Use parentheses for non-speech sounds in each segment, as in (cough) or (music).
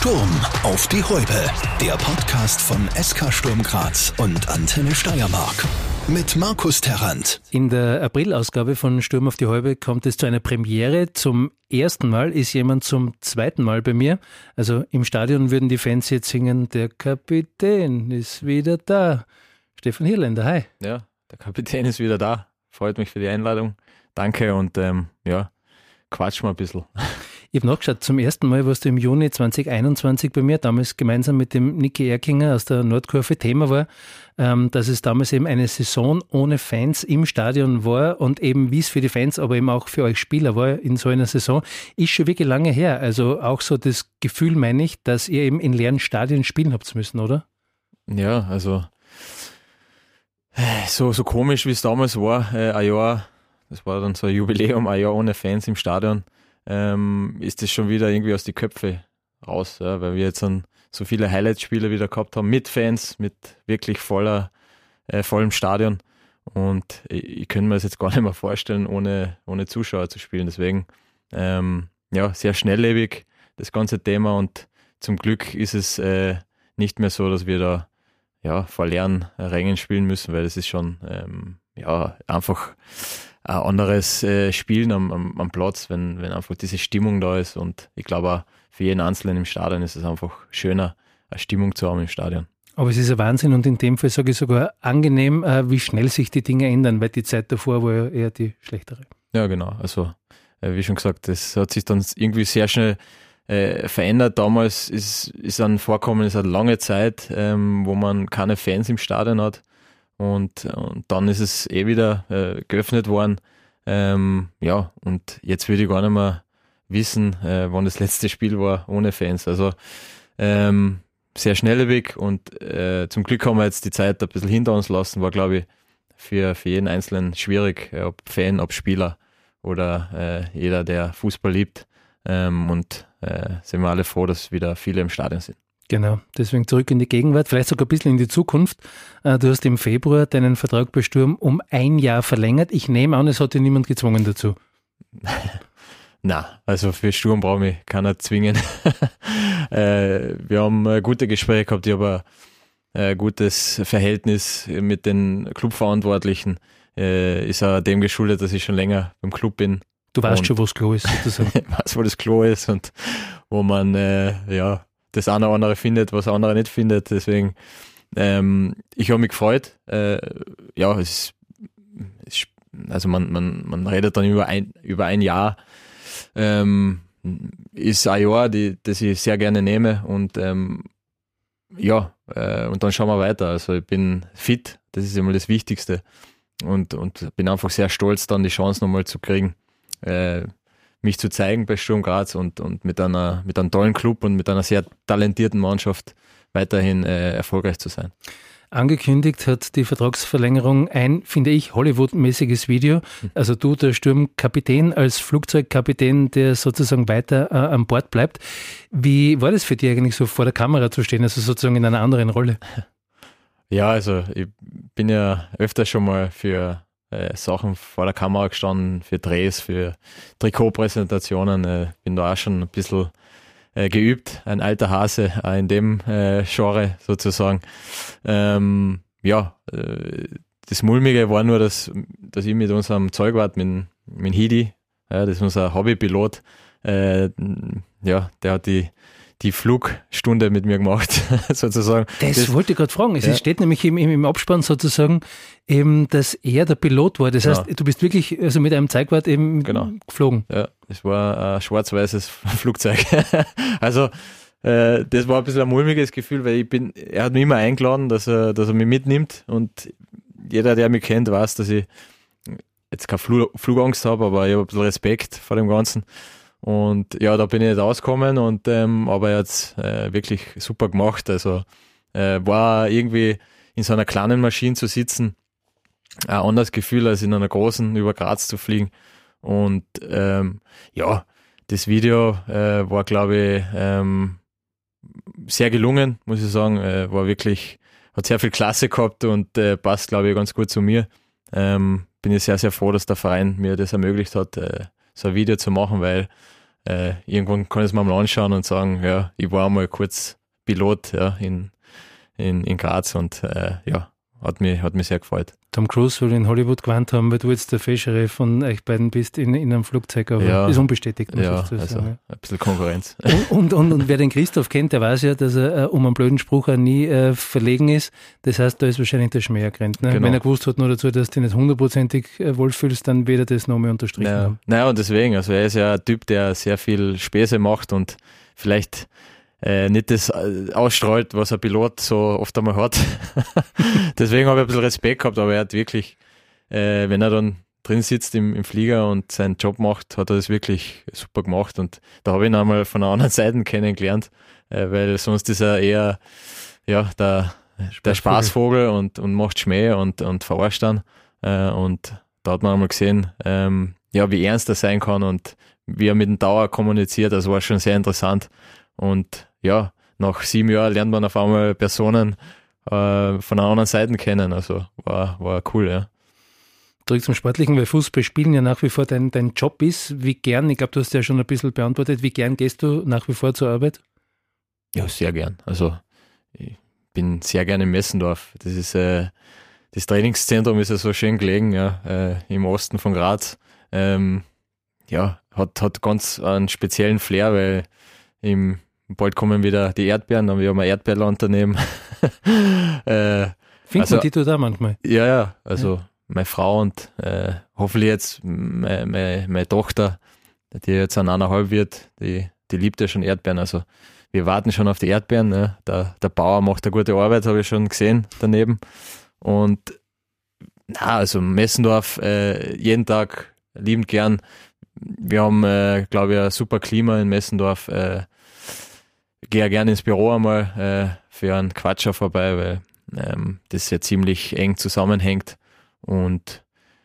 Sturm auf die Häupe. Der Podcast von SK Sturm Graz und Antenne Steiermark. Mit Markus Terrant. In der April-Ausgabe von Sturm auf die Häupe kommt es zu einer Premiere. Zum ersten Mal ist jemand zum zweiten Mal bei mir. Also im Stadion würden die Fans jetzt singen, der Kapitän ist wieder da. Stefan Hirländer, hi. Ja, der Kapitän ist wieder da. Freut mich für die Einladung. Danke und ähm, ja, quatsch mal ein bisschen. Ich habe nachgeschaut, zum ersten Mal warst du im Juni 2021 bei mir, damals gemeinsam mit dem Niki Erkinger aus der Nordkurve. Thema war, ähm, dass es damals eben eine Saison ohne Fans im Stadion war und eben wie es für die Fans, aber eben auch für euch Spieler war in so einer Saison, ist schon wirklich lange her. Also auch so das Gefühl, meine ich, dass ihr eben in leeren Stadien spielen habt müssen, oder? Ja, also so, so komisch wie es damals war, äh, ein Jahr, das war dann so ein Jubiläum, ein Jahr ohne Fans im Stadion ähm, ist das schon wieder irgendwie aus die Köpfe raus, ja, weil wir jetzt so viele Highlight-Spiele wieder gehabt haben mit Fans, mit wirklich voller, äh, vollem Stadion. Und ich, ich könnte mir das jetzt (laughs) gar nicht mehr vorstellen, ohne, ohne Zuschauer zu spielen. Deswegen, ähm, ja, sehr schnelllebig das ganze Thema und zum Glück ist es äh, nicht mehr so, dass wir da ja, vor leeren Rängen spielen müssen, weil es ist schon ähm, ja, einfach ein anderes äh, Spielen am, am, am, Platz, wenn, wenn einfach diese Stimmung da ist. Und ich glaube auch für jeden Einzelnen im Stadion ist es einfach schöner, eine Stimmung zu haben im Stadion. Aber es ist ein Wahnsinn und in dem Fall sage ich sogar angenehm, äh, wie schnell sich die Dinge ändern, weil die Zeit davor war ja eher die schlechtere. Ja, genau. Also, äh, wie schon gesagt, das hat sich dann irgendwie sehr schnell äh, verändert. Damals ist, ist ein Vorkommen, ist eine lange Zeit, ähm, wo man keine Fans im Stadion hat. Und, und dann ist es eh wieder äh, geöffnet worden. Ähm, ja, und jetzt würde ich gar nicht mehr wissen, äh, wann das letzte Spiel war ohne Fans. Also ähm, sehr schnelllebig und äh, zum Glück haben wir jetzt die Zeit ein bisschen hinter uns lassen. War, glaube ich, für, für jeden Einzelnen schwierig, ob Fan, ob Spieler oder äh, jeder, der Fußball liebt. Ähm, und äh, sind wir alle froh, dass wieder viele im Stadion sind. Genau, deswegen zurück in die Gegenwart, vielleicht sogar ein bisschen in die Zukunft. Äh, du hast im Februar deinen Vertrag bei Sturm um ein Jahr verlängert. Ich nehme an, es hat dir niemand gezwungen dazu. (laughs) Na, also für Sturm brauche ich keiner zwingen. (laughs) Äh, wir haben gute Gespräche gehabt, ich habe ein gutes Verhältnis mit den Clubverantwortlichen. Äh, ist auch dem geschuldet, dass ich schon länger beim Club bin. Du weißt schon, wo das Klo ist, sozusagen. (laughs) ich weiß, wo das Klo ist und wo man ja das eine oder andere findet, was andere nicht findet. Deswegen, ähm, ich habe mich gefreut. Äh, ja, es ist, also man, man, man redet dann über ein, über ein Jahr. Ähm, ist ein Jahr, die, das ich sehr gerne nehme und ähm, ja, äh, und dann schauen wir weiter. Also ich bin fit, das ist immer das Wichtigste und, und bin einfach sehr stolz, dann die Chance nochmal zu kriegen. Äh, mich zu zeigen bei Sturm Graz und, und mit, einer, mit einem tollen Club und mit einer sehr talentierten Mannschaft weiterhin äh, erfolgreich zu sein. Angekündigt hat die Vertragsverlängerung ein, finde ich, Hollywood-mäßiges Video. Hm. Also du, der Sturmkapitän, als Flugzeugkapitän, der sozusagen weiter äh, an Bord bleibt. Wie war das für dich eigentlich so vor der Kamera zu stehen, also sozusagen in einer anderen Rolle? Ja, also ich bin ja öfter schon mal für äh, Sachen vor der Kamera gestanden, für Drehs, für Trikotpräsentationen. Äh, bin da auch schon ein bisschen äh, geübt, ein alter Hase äh, in dem äh, Genre sozusagen. Ähm, ja, äh, das Mulmige war nur, dass, dass ich mit unserem Zeugwart, mit, mit Hidi, ja, das ist unser Hobbypilot, äh, ja, der hat die die Flugstunde mit mir gemacht, (laughs) sozusagen. Das, das wollte ich gerade fragen. Es ja. steht nämlich im, im, Abspann sozusagen eben, dass er der Pilot war. Das heißt, du bist wirklich also mit einem Zeigwart eben genau. geflogen. Ja, es war ein schwarz-weißes (laughs) Flugzeug. (laughs) also äh, das war ein bisschen ein mulmiges Gefühl, weil ich bin, er hat mich immer eingeladen, dass er, dass er mich mitnimmt und jeder, der mich kennt, weiß, dass ich jetzt keine Flug, Flugangst habe, aber ich habe ein bisschen Respekt vor dem Ganzen. Und ja, da bin ich nicht ausgekommen und ähm, aber jetzt äh, wirklich super gemacht. Also äh, war irgendwie in so einer kleinen Maschine zu sitzen, ein anderes Gefühl, als in einer großen über Graz zu fliegen. Und ähm, ja, das Video äh, war, glaube ich, ähm, sehr gelungen, muss ich sagen. Äh, war wirklich, hat sehr viel Klasse gehabt und äh, passt, glaube ich, ganz gut zu mir. Ähm, bin ich sehr, sehr froh, dass der Verein mir das ermöglicht hat, äh, so ein Video zu machen, weil äh, irgendwann kann ich es mir mal anschauen und sagen, ja, ich war mal kurz Pilot ja, in, in, in Graz und äh, ja, hat mich, hat mich sehr gefreut. Tom Cruise will in Hollywood gewandt haben, weil du jetzt der Fischere von euch beiden bist in, in einem Flugzeug, aber ja, ist unbestätigt. Ja, also sagen. ein bisschen Konkurrenz. Und, und, und, und, wer den Christoph kennt, der weiß ja, dass er äh, um einen blöden Spruch auch nie äh, verlegen ist. Das heißt, da ist wahrscheinlich der Schmäh ergrenzt. Ne? Genau. Wenn er gewusst hat nur dazu, dass du nicht hundertprozentig äh, wohlfühlst, dann wird er das noch mehr unterstrichen naja. haben. Naja, und deswegen, also er ist ja ein Typ, der sehr viel Späße macht und vielleicht äh, nicht das äh, ausstrahlt, was ein Pilot so oft einmal hat. (laughs) Deswegen habe ich ein bisschen Respekt gehabt, aber er hat wirklich, äh, wenn er dann drin sitzt im, im Flieger und seinen Job macht, hat er das wirklich super gemacht. Und da habe ich ihn einmal von einer anderen (laughs) Seite kennengelernt, äh, weil sonst ist er eher ja, der, der Spaßvogel und, und macht Schmäh und, und verarscht dann. Äh, und da hat man einmal gesehen, ähm, ja, wie ernst er sein kann und wie er mit dem Dauer kommuniziert, das war schon sehr interessant. Und ja, nach sieben Jahren lernt man auf einmal Personen äh, von einer anderen Seite kennen. Also war, war cool, ja. Zurück zum Sportlichen, weil Fußball spielen ja nach wie vor dein, dein Job ist. Wie gern, ich glaube, du hast ja schon ein bisschen beantwortet, wie gern gehst du nach wie vor zur Arbeit? Ja, sehr gern. Also ich bin sehr gerne in Messendorf. Das ist äh, das Trainingszentrum ist ja so schön gelegen, ja, äh, im Osten von Graz. Ähm, ja, hat, hat ganz einen speziellen Flair, weil im bald kommen wieder die Erdbeeren, dann haben wir ein Erdbeerlandunternehmen. (laughs) äh, Findet also, die da manchmal? Ja, ja, also ja. meine Frau und äh, hoffentlich jetzt meine, meine, meine, Tochter, die jetzt an eineinhalb wird, die, die liebt ja schon Erdbeeren. Also wir warten schon auf die Erdbeeren. Ne? Der, der Bauer macht eine gute Arbeit, habe ich schon gesehen daneben. Und na, also Messendorf äh, jeden Tag liebend gern. Wir haben, äh, glaube ich, ein super Klima in Messendorf. Äh, gehe gerne ins Büro einmal äh, für einen Quatscher vorbei, weil ähm, das ja ziemlich eng zusammenhängt. Und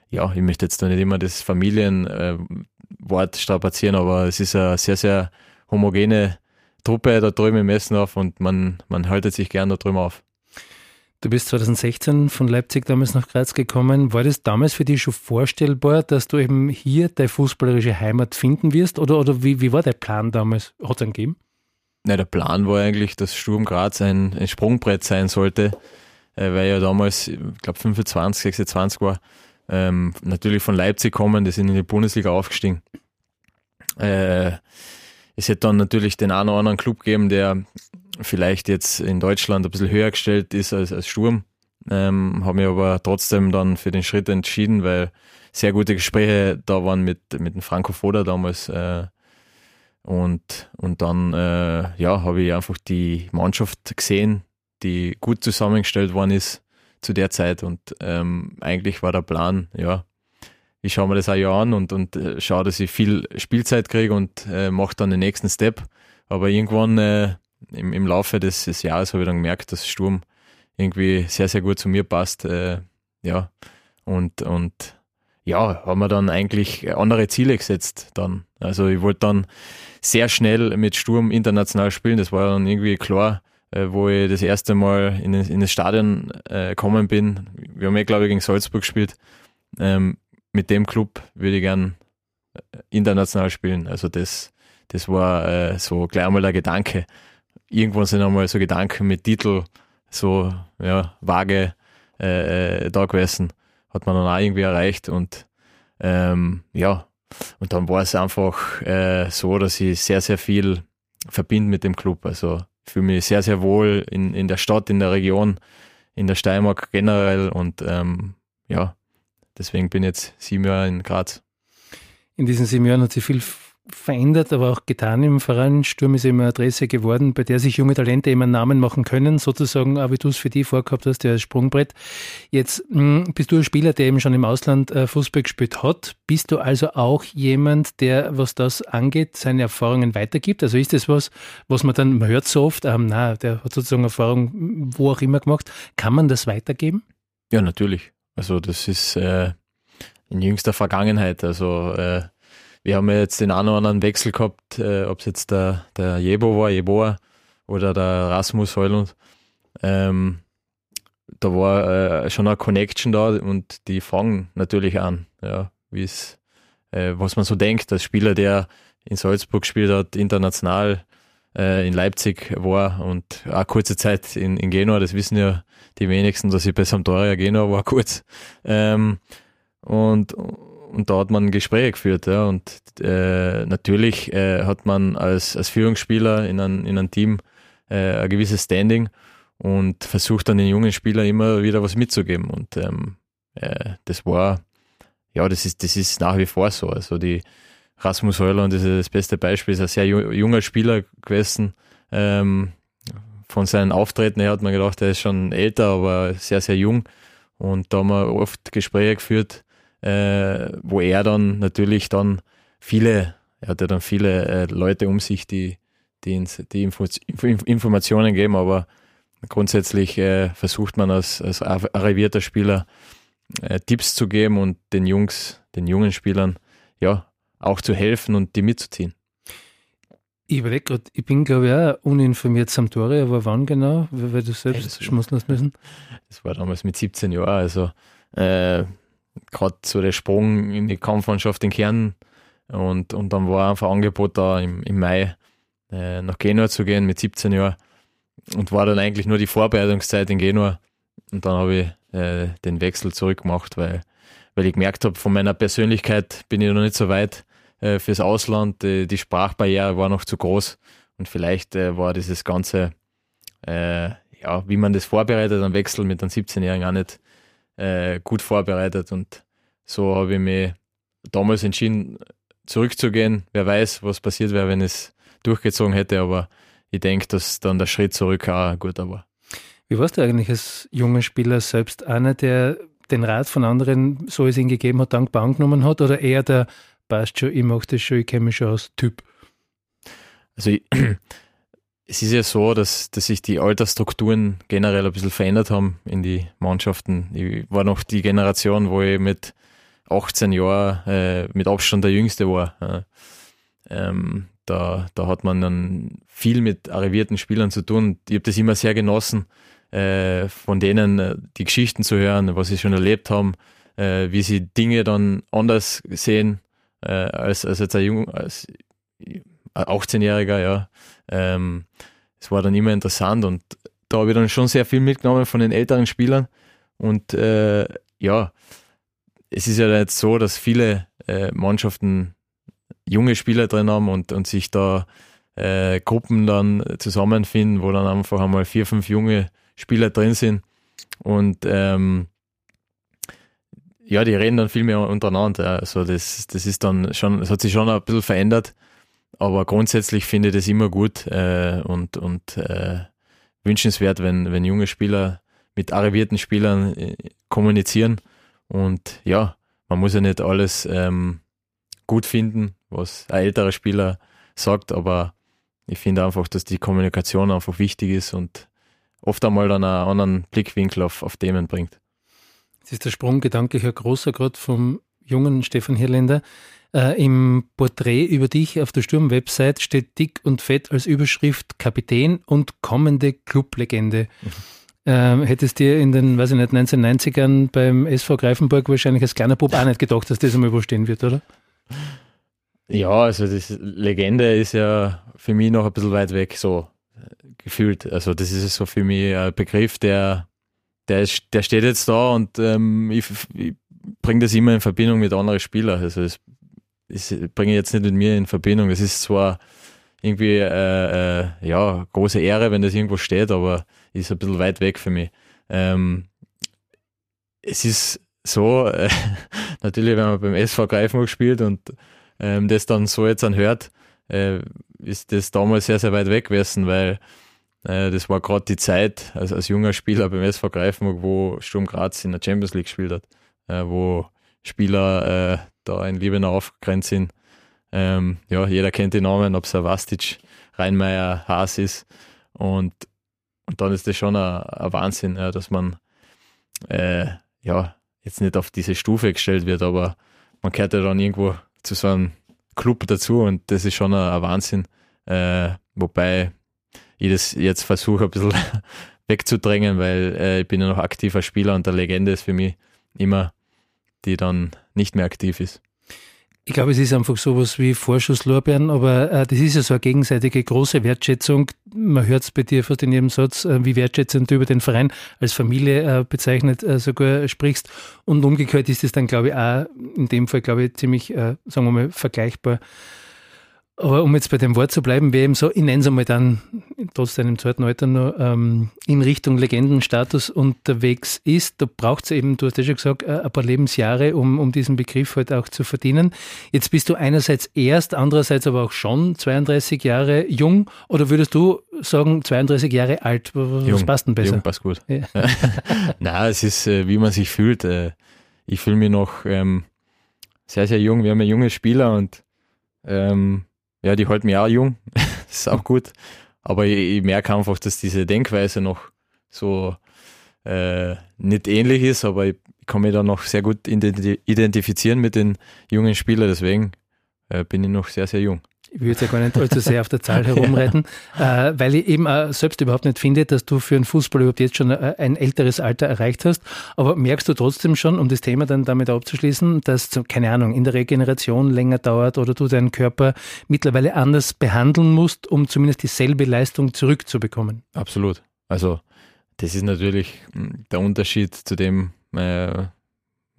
ja, ich möchte jetzt da nicht immer das Familienwort äh, strapazieren, aber es ist eine sehr, sehr homogene Truppe da drüben im Messendorf und man, man haltet sich gern da drüben auf. Du bist 2016 von Leipzig damals nach Graz gekommen. War das damals für dich schon vorstellbar, dass du eben hier deine fußballerische Heimat finden wirst? Oder, oder wie, wie war der Plan damals? Hat es einen gegeben? Na, der Plan war eigentlich, dass Sturm Graz ein, ein Sprungbrett sein sollte, äh, weil ja damals, ich glaube 25, 26 war, ähm, natürlich von Leipzig kommen, die sind in die Bundesliga aufgestiegen. Äh, es hätte dann natürlich den einen oder anderen Club gegeben, der vielleicht jetzt in Deutschland ein bisschen höher gestellt ist als, als Sturm. Ähm, habe mich aber trotzdem dann für den Schritt entschieden, weil sehr gute Gespräche da waren mit, mit dem Franco Foda damals, äh, und, und dann äh, ja, habe ich einfach die Mannschaft gesehen, die gut zusammengestellt worden ist zu der Zeit. Und ähm, eigentlich war der Plan, ja, ich schaue mir das ein Jahr an und, und äh, schaue, dass ich viel Spielzeit kriege und äh, mache dann den nächsten Step. Aber irgendwann äh, im, im Laufe des, des Jahres habe ich dann gemerkt, dass Sturm irgendwie sehr, sehr gut zu mir passt. Äh, ja, und, und ja, haben wir dann eigentlich andere Ziele gesetzt dann. Also ich wollte dann sehr schnell mit Sturm international spielen. Das war dann irgendwie klar, äh, wo ich das erste Mal in, in das Stadion äh, gekommen bin. Wir haben ja, glaube ich, gegen Salzburg gespielt. Ähm, mit dem Club würde ich gern äh, international spielen. Also das, das war so gleich einmal der Gedanke. Irgendwann sind einmal so Gedanken mit Titel so ja, vage äh, da gewesen. Hat man dann auch irgendwie erreicht und ähm, ja, und dann war es einfach äh, so, dass ich sehr, sehr viel verbinde mit dem Club. Also fühle mich sehr, sehr wohl in, in der Stadt, in der Region, in der Steiermark generell und ähm, ja, deswegen bin ich jetzt sieben Jahre in Graz. In diesen sieben Jahren hat sich viel verändert, aber auch getan im Verein. Sturm ist eben eine Adresse geworden, bei der sich junge Talente einen Namen machen können, sozusagen, auch wie du es für die vorgehabt hast, der Sprungbrett. Jetzt mh, hm, bist du ein Spieler, der eben schon im Ausland äh, Fußball gespielt hat. Bist du also auch jemand, der, was das angeht, seine Erfahrungen weitergibt? Also ist das was, was man dann, man hört so oft, ähm, na, der hat sozusagen Erfahrung wo auch immer gemacht. Kann man das weitergeben? Ja, natürlich. Also das ist äh, in jüngster Vergangenheit. Also äh, wir haben ja jetzt den einen oder anderen Wechsel gehabt, äh, ob es jetzt der, der Jebo war, Jeboa oder der Rasmus Heulund. Ähm, da war äh, schon eine Connection da und die fangen natürlich an, ja, wie es, äh, was man so denkt, als Spieler, der in Salzburg gespielt hat, international äh, in Leipzig war und auch kurze Zeit in, in Genua, das wissen ja die wenigsten, dass ich bei Sampdoria Genua war (laughs) kurz. Ähm, und, und da hat man Gespräche geführt. Ja, und äh, natürlich äh, hat man als, als Führungsspieler in einem in ein Team äh, ein gewisses Standing und versucht dann den jungen Spielern immer wieder was mitzugeben. Und ähm, äh, das war, ja, das ist, das ist nach wie vor so. Also die Rasmus Heuland ist das beste Beispiel, ist ein sehr junger Spieler gewesen. Ähm, von seinen Auftreten her hat man gedacht, er ist schon älter, aber sehr, sehr jung. Und da haben wir oft Gespräche geführt, äh, wo er dann natürlich dann viele, er hat ja dann viele äh, Leute um sich, die, die, die Info, Informationen geben, aber grundsätzlich äh, versucht man als, als arrivierter Spieler äh, Tipps zu geben und den Jungs, den jungen Spielern, ja, auch zu helfen und die mitzuziehen. Ich überlege gerade, ich bin glaube ich auch uninformiert Sampdoria, aber wann genau? Weil du selbst hey, schmunzeln müssen. Das war damals mit 17 Jahren, also äh, gerade so der Sprung in die Kampfmannschaft in Kern und, und dann war einfach Angebot da im, im Mai äh, nach Genua zu gehen mit 17 Jahren und war dann eigentlich nur die Vorbereitungszeit in Genua und dann habe ich äh, den Wechsel zurückgemacht, weil, weil ich gemerkt habe, von meiner Persönlichkeit bin ich noch nicht so weit äh, fürs Ausland. Die, die, Sprachbarriere war noch zu groß und vielleicht äh, war dieses ganze, äh, ja, wie man das vorbereitet, ein Wechsel mit einem 17-Jährigen auch nicht äh, gut vorbereitet und so habe ich mich damals entschieden, zurückzugehen. Wer weiß, was passiert wäre, wenn es durchgezogen hätte, aber ich denke, dass dann der Schritt zurück auch gut war. Wie warst du eigentlich als junger Spieler selbst einer, der den Rat von anderen, so es ihn gegeben hat, dankbar angenommen hat oder eher der passt schon, ich mache das schon, ich kenne mich schon aus Typ? Also ich, (clears throat) es ist ja so, dass, dass sich die Altersstrukturen generell ein bisschen verändert haben in die Mannschaften. Ich war noch die Generation, wo ich mit 18 Jahren äh, mit Abstand der Jüngste war. Äh, ähm, da, da hat man dann viel mit arrivierten Spielern zu tun. Ich habe das immer sehr genossen, äh, von denen äh, die Geschichten zu hören, was sie schon erlebt haben, äh, wie sie Dinge dann anders sehen äh, als, als jetzt ein Jung, als 18-Jähriger, ja. Ähm, es war dann immer interessant und da habe ich dann schon sehr viel mitgenommen von den älteren Spielern. Und äh, ja, es ist ja jetzt so, dass viele äh, Mannschaften junge Spieler drin haben und, und sich da äh, Gruppen dann zusammenfinden, wo dann einfach einmal vier, fünf junge Spieler drin sind. Und ähm, ja, die reden dann viel mehr untereinander. Also das, das ist dann schon, es hat sich schon ein bisschen verändert. Aber grundsätzlich finde ich das immer gut äh, und, und äh, wünschenswert, wenn, wenn junge Spieler mit arrivierten Spielern äh, kommunizieren. Und ja, man muss ja nicht alles ähm, gut finden, was ein älterer Spieler sagt, aber ich finde einfach, dass die Kommunikation einfach wichtig ist und oft einmal dann einen anderen Blickwinkel auf, auf Themen bringt. Das ist der Sprung gedanklicher großer, gerade vom jungen Stefan Hirländer. Äh, Im Porträt über dich auf der Sturm-Website steht dick und fett als Überschrift Kapitän und kommende Clublegende. Mhm. Ähm, hättest dir in den, weiß ich nicht, 1990ern beim SV Greifenburg wahrscheinlich als kleiner Bub auch nicht gedacht, dass das einmal wo stehen wird, oder? Ja, also das Legende ist ja für mich noch ein bisschen weit weg, so gefühlt. Also das ist so für mich ein Begriff, der, der, ist, der steht jetzt da und ähm, ich, ich bringe das immer in Verbindung mit anderen Spielern. Also das, bringe ich jetzt nicht mit mir in Verbindung. Das ist zwar irgendwie äh, äh, ja große Ehre, wenn das irgendwo steht, aber ist ein bisschen weit weg für mich. Ähm, es ist so, äh, (laughs) natürlich, wenn man beim SV Greifenburg spielt und ähm, das dann so jetzt anhört, äh, ist das damals sehr, sehr weit weg gewesen, weil äh, das war gerade die Zeit als, als junger Spieler beim SV Greifenburg, wo Sturm Graz in der Champions League gespielt hat, äh, wo Spieler äh, da in Liebenau aufgegrenzt sind. Ähm, ja, jeder kennt die Namen, ob es Vastic, Rheinmeier, Haas ist. Und, und dann ist das schon ein, Wahnsinn, ja, dass man äh, ja jetzt nicht auf diese Stufe gestellt wird, aber man gehört ja dann irgendwo zu so einem Club dazu und das ist schon ein, ein Wahnsinn. Äh, wobei ich das jetzt versuche ein bisschen (laughs) wegzudrängen, weil äh, ich bin ja noch aktiver Spieler und der Legende ist für mich immer, die dann nicht mehr aktiv ist. Ich glaube, es ist einfach sowas wie Vorschusslorbeeren, aber äh, das ist ja so eine gegenseitige große Wertschätzung. Man hört es bei dir fast in jedem Satz, äh, wie wertschätzend du über den Verein als Familie äh, bezeichnet äh, sogar sprichst. Und umgekehrt ist es dann, glaube ich, auch in dem Fall, glaube ich, ziemlich, äh, sagen wir mal, vergleichbar aber um jetzt bei dem Wort zu bleiben, wer eben so, ich nenne es einmal dann, trotz deinem zweiten Alter noch, ähm, in Richtung Legendenstatus unterwegs ist, da braucht es eben, du hast ja schon gesagt, äh, ein paar Lebensjahre, um, um diesen Begriff halt auch zu verdienen. Jetzt bist du einerseits erst, andererseits aber auch schon 32 Jahre jung, oder würdest du sagen 32 Jahre alt? Was jung, passt denn besser? Jung passt gut. Ja. (laughs) Na, es ist, äh, wie man sich fühlt. Äh, ich fühle mich noch ähm, sehr, sehr jung. Wir haben ja junge Spieler und ähm, ja, die halten mich auch jung. (laughs) das ist auch gut. Aber ich, ich, merke einfach, dass diese Denkweise noch so äh, nicht ähnlich ist, aber ich kann mich da noch sehr gut identifizieren mit den jungen Spielern. Deswegen äh, bin ich noch sehr, sehr jung ich würde ja gar nicht allzu sehr auf der Zahl (laughs) herumreiten, äh, weil ich eben äh, selbst überhaupt nicht finde, dass du für einen Fußball überhaupt jetzt schon äh, ein älteres Alter erreicht hast. Aber merkst du trotzdem schon, um das Thema dann damit abzuschließen, dass, keine Ahnung, in der Regeneration länger dauert oder du deinen Körper mittlerweile anders behandeln musst, um zumindest dieselbe Leistung zurückzubekommen? Absolut. Also, das ist natürlich hm, der Unterschied zu dem, äh,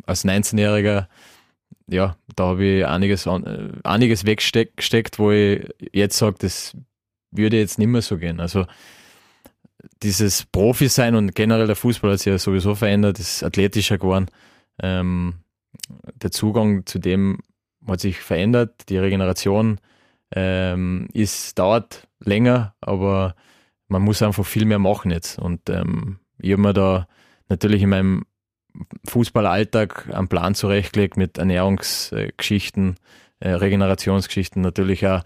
als 19-Jähriger ja, da habe ich einiges, äh, einiges weggesteckt, wo ich jetzt sage, das würde jetzt nicht mehr so gehen. Also dieses Profi sein und generell der Fußball hat sich ja sowieso verändert, ist athletischer geworden. Ähm, der Zugang zu dem hat sich verändert, die Regeneration ähm, ist, dauert länger, aber man muss einfach viel mehr machen jetzt. Und ähm, ich habe mir da natürlich in meinem Fußballalltag einen Plan zurechtgelegt mit Ernährungsgeschichten, äh, Regenerationsgeschichten, natürlich auch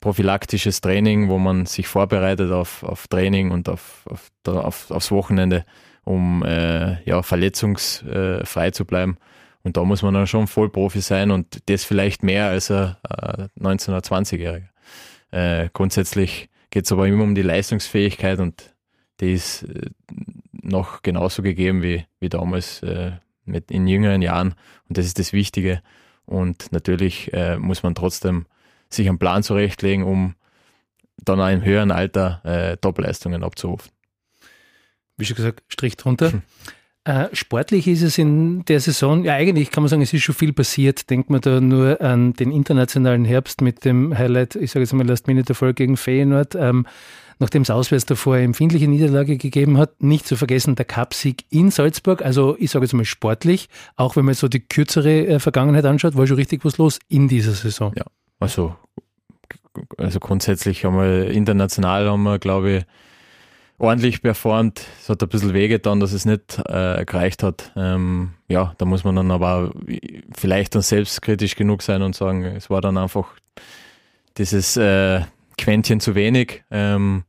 prophylaktisches Training, wo man sich vorbereitet auf, auf Training und auf, auf, auf aufs Wochenende, um äh, ja, verletzungsfrei zu bleiben. Und da muss man dann schon Vollprofi sein und das vielleicht mehr als ein äh, 19- oder 20-Jähriger. Äh, grundsätzlich geht es aber immer um die Leistungsfähigkeit und die ist äh, noch genauso gegeben wie, wie damals äh, mit in jüngeren Jahren. Und das ist das Wichtige. Und natürlich äh, muss man trotzdem sich einen Plan zurechtlegen, um dann auch im höheren Alter äh, Topleistungen abzurufen. Wie schon gesagt, Strich drunter. Hm. Äh, sportlich ist es in der Saison, ja eigentlich kann man sagen, es ist schon viel passiert. Denkt man da nur an den internationalen Herbst mit dem Highlight, ich sage jetzt mal Last-Minute-Erfolg gegen Feyenoord. Ähm, nachdem es auswärts davor eine empfindliche Niederlage gegeben hat. Nicht zu vergessen der Cupsieg in Salzburg, also ich sage jetzt mal sportlich, auch wenn man so die kürzere äh, Vergangenheit anschaut, war schon richtig was los in dieser Saison. Ja, also, also grundsätzlich haben wir international haben wir, glaube ich, ordentlich performt. Es hat ein bisschen wehgetan, dass es nicht äh, gereicht hat. Ähm, ja, da muss man dann aber vielleicht dann selbstkritisch genug sein und sagen, es war dann einfach dieses äh, Quäntchen zu wenig. Ähm,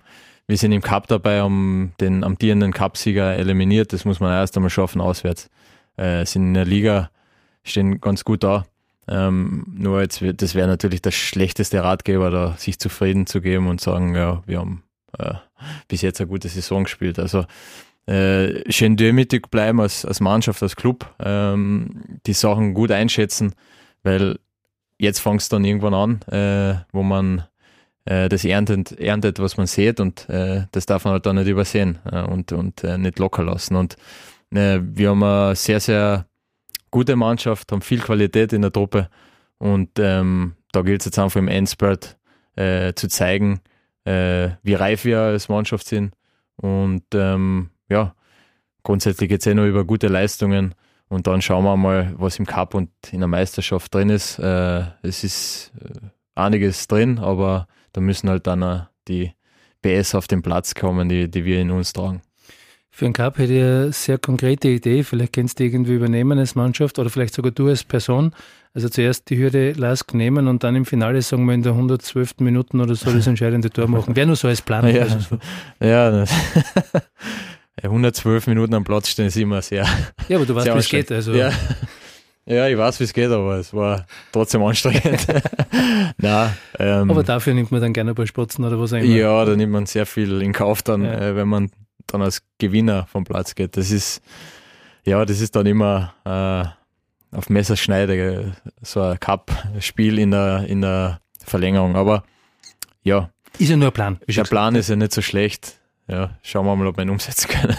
wir sind im Cup dabei, haben den amtierenden Cupsieger eliminiert. Das muss man erst einmal schaffen auswärts. Äh, sind in der Liga, stehen ganz gut da. Ähm, nur jetzt, das wäre natürlich der schlechteste Ratgeber, da sich zufrieden zu geben und sagen, ja, wir haben äh, bis jetzt eine gute Saison gespielt. Also äh, schön demütig bleiben als, als Mannschaft, als Club, ähm, die Sachen gut einschätzen, weil jetzt fängt es dann irgendwann an, äh, wo man äh, das erntet, erntet, was man sieht und äh, das darf man halt dann nicht übersehen äh, und, und äh, nicht locker lassen. Und äh, wir haben eine sehr, sehr gute Mannschaft, haben viel Qualität in der Truppe und ähm, da gilt es jetzt einfach im Endspurt zu zeigen, wie reif wir als Mannschaft sind und ähm, ja, grundsätzlich geht es eh nur über gute Leistungen und dann schauen wir mal, was im Cup und in der Meisterschaft drin ist. Es ist einiges drin, aber da müssen halt dann auch die PS auf den Platz kommen, die, die wir in uns tragen. Für einen Cup hätte ich eine sehr konkrete Idee. Vielleicht kannst du irgendwie übernehmen als Mannschaft oder vielleicht sogar du als Person. Also zuerst die Hürde Lask nehmen und dann im Finale, sagen wir in der 112. Minuten oder so, das entscheidende Tor machen. Wäre nur so als Plan. (laughs) Ja, also ja 112 (laughs) Minuten am Platz stehen ist immer sehr. Ja, aber du weißt, wie es geht. Also. Ja. Ja, ich weiß, wie es geht, aber es war trotzdem anstrengend. (laughs) Nein, ähm, aber dafür nimmt man dann gerne ein paar Spatzen oder was immer. Ja, da nimmt man sehr viel in Kauf dann, ja. äh, wenn man dann als Gewinner vom Platz geht. Das ist, ja, das ist dann immer, äh, auf Messerschneide, so ein Cup-Spiel in der, in der Verlängerung. Aber ja. Ist ja nur ein Plan. Der Plan ist ja nicht so schlecht. Ja, schauen wir mal, ob wir ihn umsetzen können.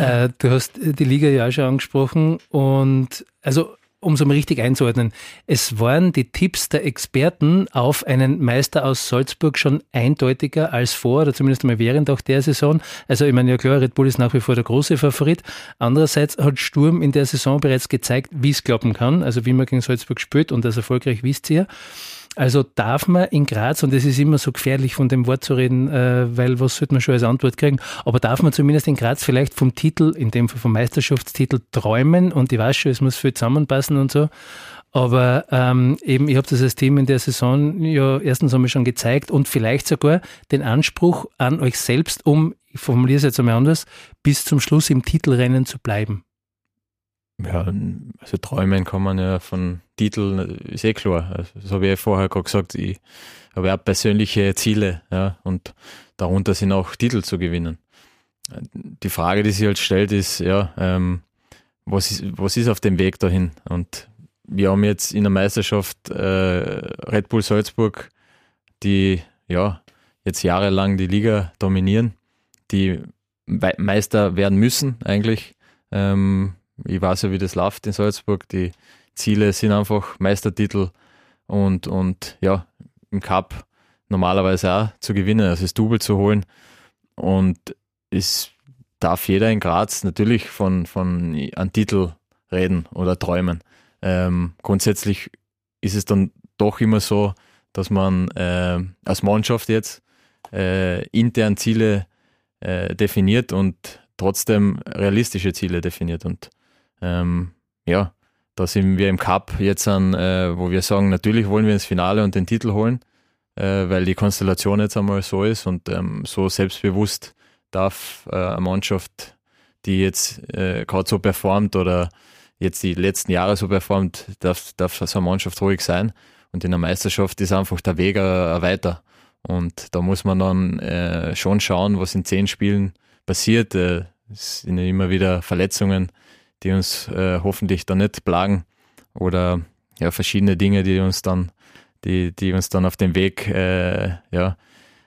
Äh, du hast die Liga ja auch schon angesprochen und also um es mal richtig einzuordnen, es waren die Tipps der Experten auf einen Meister aus Salzburg schon eindeutiger als vor oder zumindest einmal während auch der Saison. Also ich meine, ja klar, Red Bull ist nach wie vor der große Favorit. Andererseits hat Sturm in der Saison bereits gezeigt, wie es klappen kann, also wie man gegen Salzburg spielt und das erfolgreich wisst ihr. Also darf man in Graz, und es ist immer so gefährlich von dem Wort zu reden, äh, weil was sollte man schon als Antwort kriegen, aber darf man zumindest in Graz vielleicht vom Titel, in dem Fall vom Meisterschaftstitel träumen und ich weiß schon, es muss viel zusammenpassen und so, aber ähm, eben, ich habe das als Team in der Saison ja erstens einmal schon gezeigt und vielleicht sogar den Anspruch an euch selbst, um, ich formuliere es jetzt einmal anders, bis zum Schluss im Titelrennen zu bleiben. Ja, also träumen kann man ja von Titeln, ist eh klar. Also, das habe ich ja vorher gerade gesagt, ich habe auch persönliche Ziele, ja, und darunter sind auch Titel zu gewinnen. Die Frage, die sich halt stellt, ist, ja, ähm, was ist, was ist auf dem Weg dahin? Und wir haben jetzt in der Meisterschaft äh, Red Bull Salzburg, die ja jetzt jahrelang die Liga dominieren, die Meister werden müssen eigentlich. Ähm, ich weiß ja, wie das läuft in Salzburg. Die Ziele sind einfach Meistertitel und, und ja, im Cup normalerweise auch zu gewinnen, also das Double zu holen. Und es darf jeder in Graz natürlich von, von einem Titel reden oder träumen. Ähm, grundsätzlich ist es dann doch immer so, dass man äh, als Mannschaft jetzt äh, intern Ziele äh, definiert und trotzdem realistische Ziele definiert. Und ähm, ja, da sind wir im Cup jetzt an, äh, wo wir sagen, natürlich wollen wir ins Finale und den Titel holen, äh, weil die Konstellation jetzt einmal so ist und ähm, so selbstbewusst darf äh, eine Mannschaft, die jetzt äh, gerade so performt oder jetzt die letzten Jahre so performt, darf, darf so eine Mannschaft ruhig sein. Und in der Meisterschaft ist einfach der Weg äh, weiter. Und da muss man dann äh, schon schauen, was in zehn Spielen passiert. Es sind immer wieder Verletzungen die uns äh, hoffentlich dann nicht plagen oder ja, verschiedene Dinge, die uns dann, die, die uns dann auf den Weg äh, ja,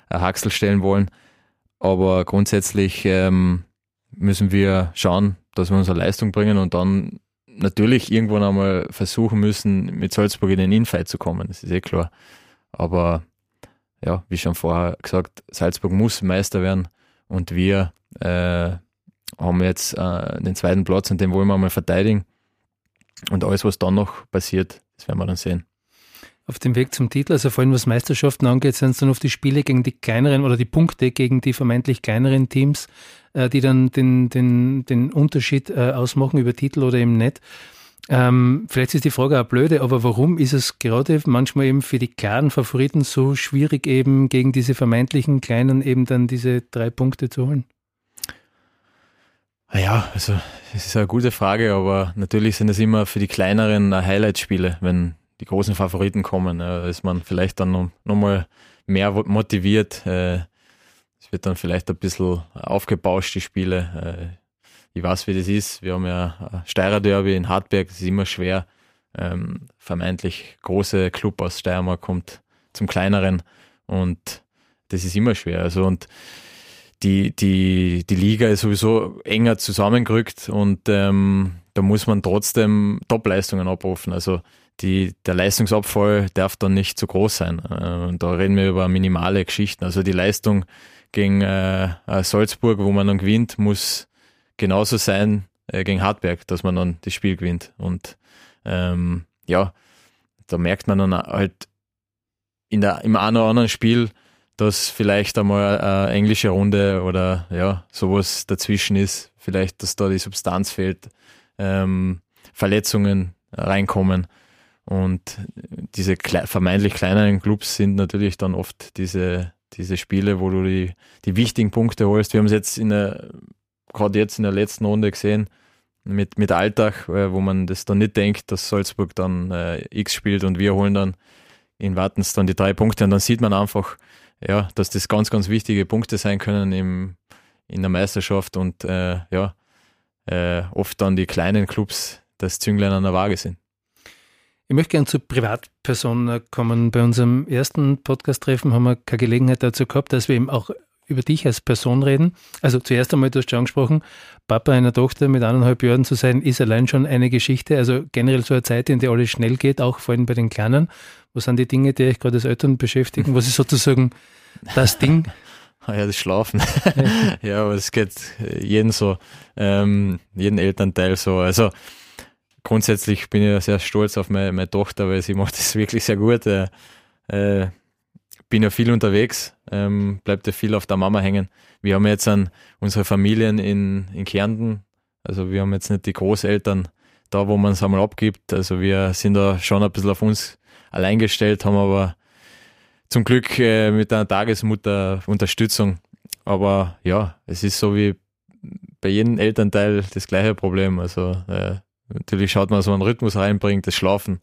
ein Haxel stellen wollen. Aber grundsätzlich ähm, müssen wir schauen, dass wir unsere Leistung bringen und dann natürlich irgendwann einmal versuchen müssen, mit Salzburg in den Infight zu kommen. Das ist eh klar. Aber ja, wie schon vorher gesagt, Salzburg muss Meister werden und wir äh, haben jetzt äh, den zweiten Platz und den wollen wir mal verteidigen. Und alles, was dann noch passiert, das werden wir dann sehen. Auf dem Weg zum Titel, also vor allem was Meisterschaften angeht, sind es dann oft die Spiele gegen die kleineren oder die Punkte gegen die vermeintlich kleineren Teams, äh, die dann den, den, den Unterschied äh, ausmachen über Titel oder eben nicht. Ähm, vielleicht ist die Frage auch blöde, aber warum ist es gerade manchmal eben für die klaren Favoriten so schwierig, eben gegen diese vermeintlichen kleinen eben dann diese drei Punkte zu holen? Ja, also es ist eine gute Frage, aber natürlich sind es immer für die kleineren Highlight-Spiele, wenn die großen Favoriten kommen. Da ist man vielleicht dann noch, noch mal mehr motiviert. Äh, es wird dann vielleicht ein bisschen aufgebauscht, die Spiele. Äh, ich weiß, wie das ist. Wir haben ja Steirer Derby in Hartberg, das ist immer schwer. Ähm, vermeintlich große Club aus Steiermark kommt zum kleineren und das ist immer schwer. Also und die, die, die Liga ist sowieso enger zusammengerückt und ähm, da muss man trotzdem Topleistungen abrufen. Also die, der Leistungsabfall darf dann nicht zu groß sein. Äh, da reden wir über minimale Geschichten. Also die Leistung gegen äh, äh, Salzburg, wo man dann gewinnt, muss genauso sein äh, gegen Hartberg, dass man dann das Spiel gewinnt. Und ähm, ja, da merkt man dann halt in der, im einen oder anderen Spiel, dass vielleicht einmal eine englische Runde oder ja, sowas dazwischen ist. Vielleicht, dass da die Substanz fehlt, ähm, Verletzungen reinkommen. Und diese kle vermeintlich kleineren Clubs sind natürlich dann oft diese, diese Spiele, wo du die, die wichtigen Punkte holst. Wir haben es jetzt in der, gerade jetzt in der letzten Runde gesehen, mit, mit Alltag, äh, wo man das dann nicht denkt, dass Salzburg dann äh, X spielt und wir holen dann in Wartens dann die drei Punkte und dann sieht man einfach, ja, dass das ganz, ganz wichtige Punkte sein können im, in der Meisterschaft und äh, ja, äh, oft dann die kleinen Clubs, das Zünglein an der Waage sind. Ich möchte gerne zur Privatperson kommen. Bei unserem ersten Podcast-Treffen haben wir keine Gelegenheit dazu gehabt, dass wir eben auch über dich als Person reden. Also zuerst einmal, du hast schon angesprochen, Papa einer Tochter mit eineinhalb Jahren zu sein, ist allein schon eine Geschichte. Also generell so eine Zeit, in der alles schnell geht, auch vor allem bei den Kleinen. Was sind die Dinge, die euch gerade als Eltern beschäftigen? Was ist sozusagen das Ding? (laughs) Ah ja, das Schlafen. (laughs) ja, aber es geht jeden so, ähm, jeden Elternteil so. Also grundsätzlich bin ich sehr stolz auf meine, meine Tochter, weil sie macht das wirklich sehr gut. Äh, äh, bin ja viel unterwegs, ähm, bleibt ja viel auf der Mama hängen. Wir haben jetzt an unsere Familien in, in Kärnten, also wir haben jetzt nicht die Großeltern da, wo man es einmal abgibt. Also wir sind da schon ein bisschen auf uns allein gestellt, haben aber zum Glück äh, mit einer Tagesmutter Unterstützung. Aber ja, es ist so wie bei jedem Elternteil das gleiche Problem. Also äh, natürlich schaut man, so einen Rhythmus reinbringt, das Schlafen,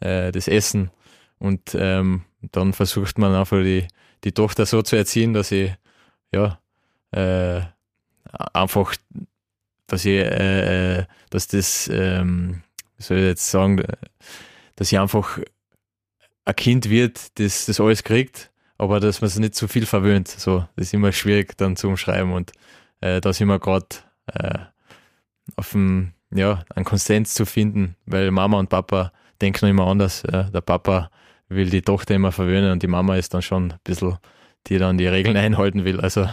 äh, das Essen und ähm, dann versucht man einfach die, die Tochter so zu erziehen, dass sie ja äh, einfach, dass sie, äh, äh, dass das, ähm, soll ich jetzt sagen, dass sie einfach ein Kind wird, das das alles kriegt, aber dass man es nicht zu viel verwöhnt. So, das ist immer schwierig dann zu umschreiben und äh, da sind wir gerade äh, auf dem, ja, einen Konsens zu finden, weil Mama und Papa denken immer anders. Ja. Der Papa will die Tochter immer verwöhnen und die Mama ist dann schon ein bisschen, die dann die Regeln (laughs) einhalten will. Also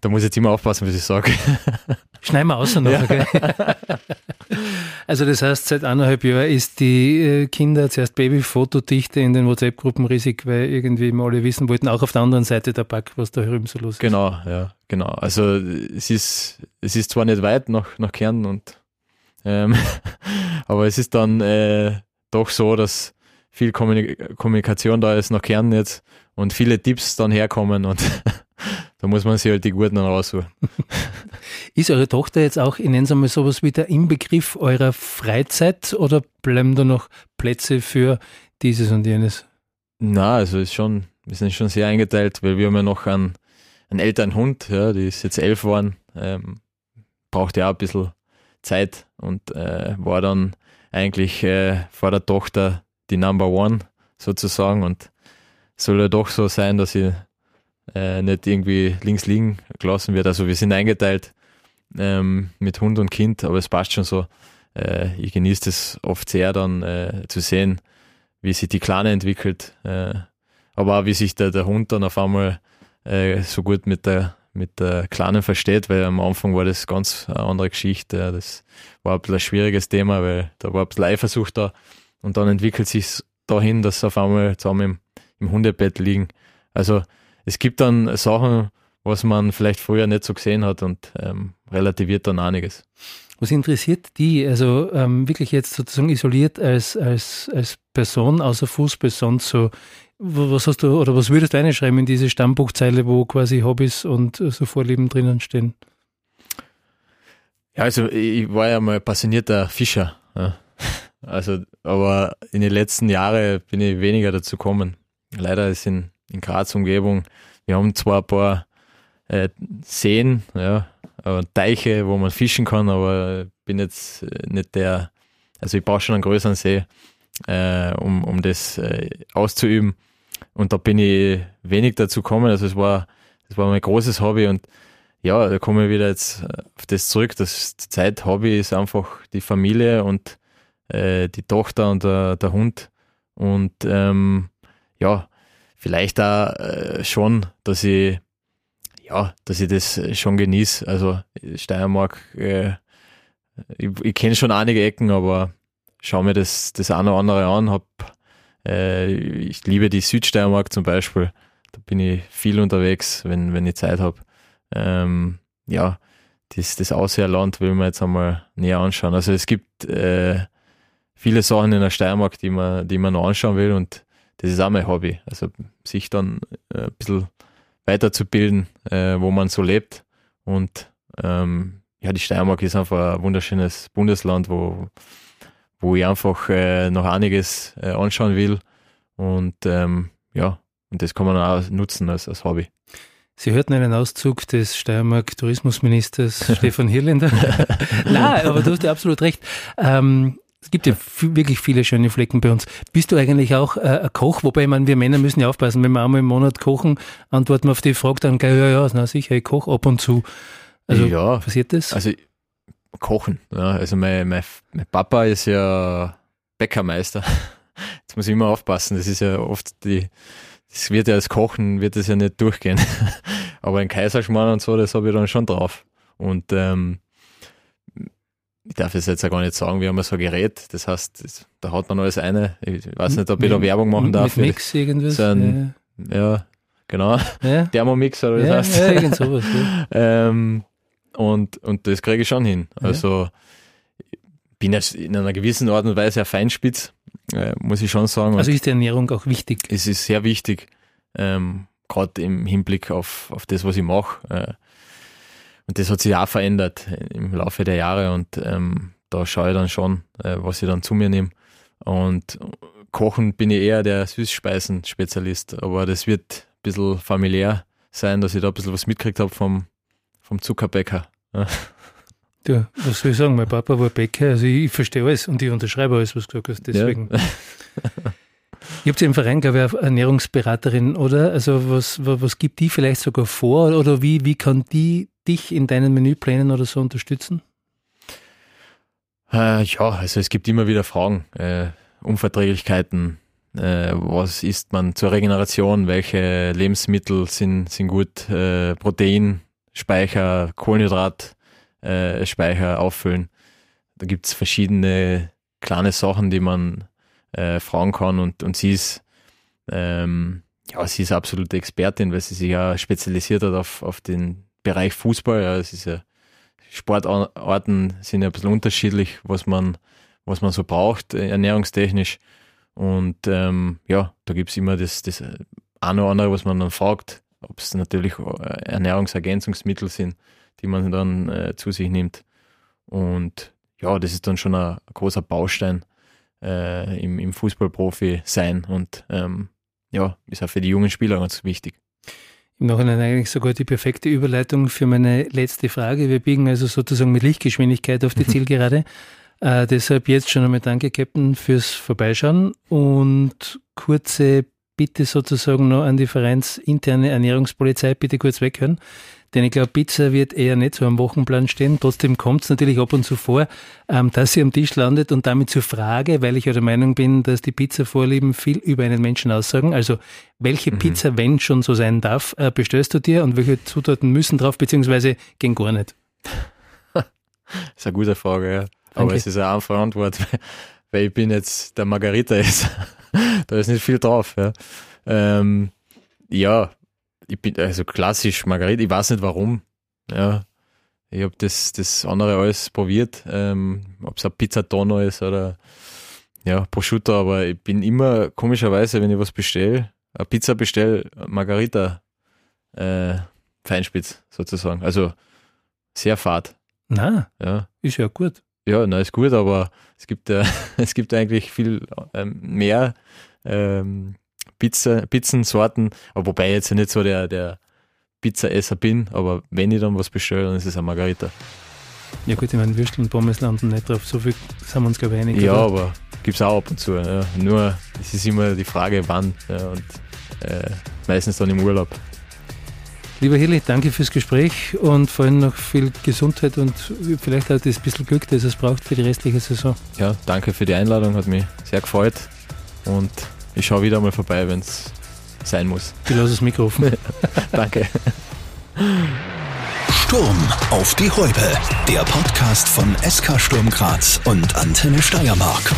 da muss ich jetzt immer aufpassen, was ich sage. (laughs) Schneiden wir außer noch, ja. okay? (laughs) Also das heißt, seit eineinhalb Jahren ist die äh, Kinder zuerst Babyfotodichte in den WhatsApp-Gruppen riesig, weil irgendwie mal alle wissen wollten, auch auf der anderen Seite der Pack, was da drüben so los ist. Genau, ja, genau. Also es ist, es ist zwar nicht weit nach, nach Kärnten und ähm, aber es ist dann äh, doch so, dass viel Kommunikation da ist nach Kärnten jetzt und viele Tipps dann herkommen und (laughs) da muss man sich halt die Guten dann raussuchen. (laughs) Ist eure Tochter jetzt auch, ich nenne es einmal sowas wie der Inbegriff eurer Freizeit oder bleiben da noch Plätze für dieses und jenes? Na, also ist schon, wir sind schon sehr eingeteilt, weil wir haben ja noch einen, einen älteren Hund, ja, die ist jetzt elf geworden, ähm, braucht ja auch ein bisschen Zeit und äh, war dann eigentlich äh, vor der Tochter die Number One sozusagen und soll ja doch so sein, dass sie äh, nicht irgendwie links liegen gelassen wird. Also wir sind eingeteilt ähm, mit Hund und Kind, aber es passt schon so. Äh, ich genieße es oft sehr dann äh, zu sehen, wie sich die Kleine entwickelt, äh, aber auch wie sich der, der Hund dann auf einmal äh, so gut mit der mit der Kleinen versteht, weil am Anfang war das ganz eine andere Geschichte. Das war ein bisschen ein schwieriges Thema, weil da war ein bisschen Eifersucht da und dann entwickelt sich dahin, dass sie auf einmal zusammen im, im Hundebett liegen. Also es gibt dann Sachen, was man vielleicht früher nicht so gesehen hat und ähm, relativiert dann einiges. Was interessiert die, also ähm, wirklich jetzt sozusagen isoliert als, als, als Person außer Fußball sonst so, was hast du oder was würdest du einschreiben in diese Stammbuchzeile, wo quasi Hobbys und so Vorlieben drinnen stehen? Ja, also ich war ja mal passionierter Fischer. Ja. Also, aber in den letzten Jahren bin ich weniger dazu gekommen. Leider ist in, in Graz Umgebung, wir haben zwar ein paar äh, Seen, ja, Teiche, wo man fischen kann, aber bin jetzt äh, nicht der, also ich brauche schon einen größeren See, äh, um, um das äh, auszuüben. Und da bin ich wenig dazu gekommen. Also es war, das war mein großes Hobby und ja, da komme ich wieder jetzt auf das zurück. Das Zeit-Hobby ist einfach die Familie und äh, die Tochter und der, der Hund. Und ähm, ja, vielleicht auch äh, schon, dass ich ja, dass ich das schon genieße. Also Steiermark, äh, ich, ich kenne schon einige Ecken, aber schaue mir das, das eine oder andere an. Hab, äh, ich liebe die Südsteiermark zum Beispiel. Da bin ich viel unterwegs, wenn, wenn ich Zeit habe. Ähm, ja, das, das Ausseerland will man jetzt einmal näher anschauen. Also es gibt äh, viele Sachen in der Steiermark, die man, die man noch anschauen will und das ist auch mein Hobby. Also sich dann äh, ein bisschen weiterzubilden, äh, wo man so lebt. Und ähm, ja, die Steiermark ist einfach ein wunderschönes Bundesland, wo, wo ich einfach äh, noch einiges äh, anschauen will. Und ähm, ja, und das kann man auch nutzen als, als Hobby. Sie hörten einen Auszug des Steiermark-Tourismusministers (laughs) Stefan Hirländer. (laughs) Nein, aber du hast ja absolut recht. Ähm, Es gibt ja wirklich viele schöne Flecken bei uns. Bist du eigentlich auch äh, ein Koch? Wobei, ich meine, wir Männer müssen ja aufpassen, wenn wir einmal im Monat kochen, antworten wir auf die Frage dann gleich, ja, ja, na sicher, ich koche ab und zu. Also ja, passiert das? Also kochen. Ja. Also mein, mein, mein Papa ist ja Bäckermeister. (laughs) Jetzt muss ich immer aufpassen, das ist ja oft die, das wird ja als Kochen, wird das ja nicht durchgehen. (laughs) Aber ein Kaiserschmarrn und so, das habe ich dann schon drauf. Und ähm, ich darf es jetzt ja gar nicht sagen, wir haben so ein Gerät, das heißt, das, da hat man alles eine. Ich weiß nicht, ob ich da Werbung machen darf. Mit Mix irgendwas? So ein, ja. ja. genau. Ja. (laughs) Thermomix oder ja, das heißt. Ja, irgend sowas. Ja. (laughs) ähm, und, und das kriege ich schon hin. Also bin ja in einer gewissen Art und Weise ein Feinspitz, äh, muss ich schon sagen. Also ist die Ernährung auch wichtig? Es ist sehr wichtig, ähm, gerade im Hinblick auf, auf das, was ich mache. Äh, und das hat sich auch verändert im Laufe der Jahre und ähm, da schaue ich dann schon, äh, was ich dann zu mir nehme. Und kochen bin ich eher der Süßspeisen-Spezialist, aber das wird ein bisschen familiär sein, dass ich da ein bisschen was mitgekriegt habe vom, vom Zuckerbäcker. Ja, was soll ich sagen? Mein Papa war Bäcker, also ich, ich verstehe alles und ich unterschreibe alles, was du gesagt hast. Deswegen. Ja. Ihr habt ja im Verein, glaube ich, eine Ernährungsberaterin, oder? Also was, was, was gibt die vielleicht sogar vor oder wie, wie kann die dich in deinen Menüplänen oder so unterstützen? Äh, ja, also es gibt immer wieder Fragen, äh, Unverträglichkeiten, äh, was isst man zur Regeneration, welche Lebensmittel sind, sind gut, äh, Protein, Speicher, Kohlenhydrat, äh, Speicher auffüllen. Da gibt es verschiedene kleine Sachen, die man äh, fragen kann und, und sie ist ähm, ja, sie ist absolute Expertin, weil sie sich ja spezialisiert hat auf, auf den Bereich Fußball. Ja, es ist ja, Sportarten sind ja ein bisschen unterschiedlich, was man, was man so braucht, äh, ernährungstechnisch. Und ähm, ja, da gibt es immer das, das eine oder andere, was man dann fragt, ob es natürlich äh, Ernährungsergänzungsmittel sind, die man dann äh, zu sich nimmt. Und ja, das ist dann schon ein, ein großer Baustein äh, im, im Fußballprofi sein und ähm, ja, ist auch für die jungen Spieler ganz wichtig. Im Nachhinein eigentlich sogar die perfekte Überleitung für meine letzte Frage. Wir biegen also sozusagen mit Lichtgeschwindigkeit auf die Zielgerade. äh, deshalb jetzt schon einmal danke, Captain, fürs Vorbeischauen und kurze Bitte sozusagen noch an die vereinsinterne Ernährungspolizei, bitte kurz weghören. Denn ich glaube, Pizza wird eher nicht so am Wochenplan stehen. Trotzdem kommt es natürlich ab und zu vor, ähm, dass sie am Tisch landet und damit zur Frage, weil ich ja der Meinung bin, dass die Pizza-Vorlieben viel über einen Menschen aussagen. Also, welche mhm. Pizza, wenn schon so sein darf, äh, bestellst du dir und welche Zutaten müssen drauf, beziehungsweise gehen gar nicht? das (laughs) ist eine gute Frage, ja. Aber es ist eine einfache Antwort, (laughs) weil ich bin jetzt der Margarita ist. (laughs) da ist nicht viel drauf, ja. Ähm, ja, ich bin also klassisch Margarita, ich weiß nicht warum. Ja, ich habe das, das andere alles probiert, ähm, ob es ein Pizzatono ist oder ja, Prosciutto, aber ich bin immer komischerweise, wenn ich was bestelle, eine Pizza bestelle, Margarita äh, Feinspitz sozusagen. Also sehr fad. Na, ja. ist ja gut. Ja, na, ist gut, aber es gibt, äh, (laughs) es gibt eigentlich viel ähm, mehr ähm, Pizza, Pizzensorten, aber wobei ich jetzt ja nicht so der, der Pizzaesser bin, aber wenn ich dann was bestelle, dann ist es eine Margarita. Ja gut, ich meine, Würstel und Pommes landen nicht drauf, so viel sind wir uns glaube ich einig. Ja, oder? aber gibt es auch ab und zu. Ja. Nur, es ist immer die Frage, wann ja, und äh, meistens dann im Urlaub. Lieber Hilli, danke fürs Gespräch und vor allem noch viel Gesundheit und vielleicht auch das bisschen Glück, das es braucht für die restliche Saison. Ja, danke für die Einladung, hat mich sehr gefreut und ich schaue wieder mal vorbei, wenn es sein muss. Ich lasse das Mikro offen. (laughs) Danke. Sturm auf die Häupe. Der Podcast von SK Sturm Graz und Antenne Steiermark.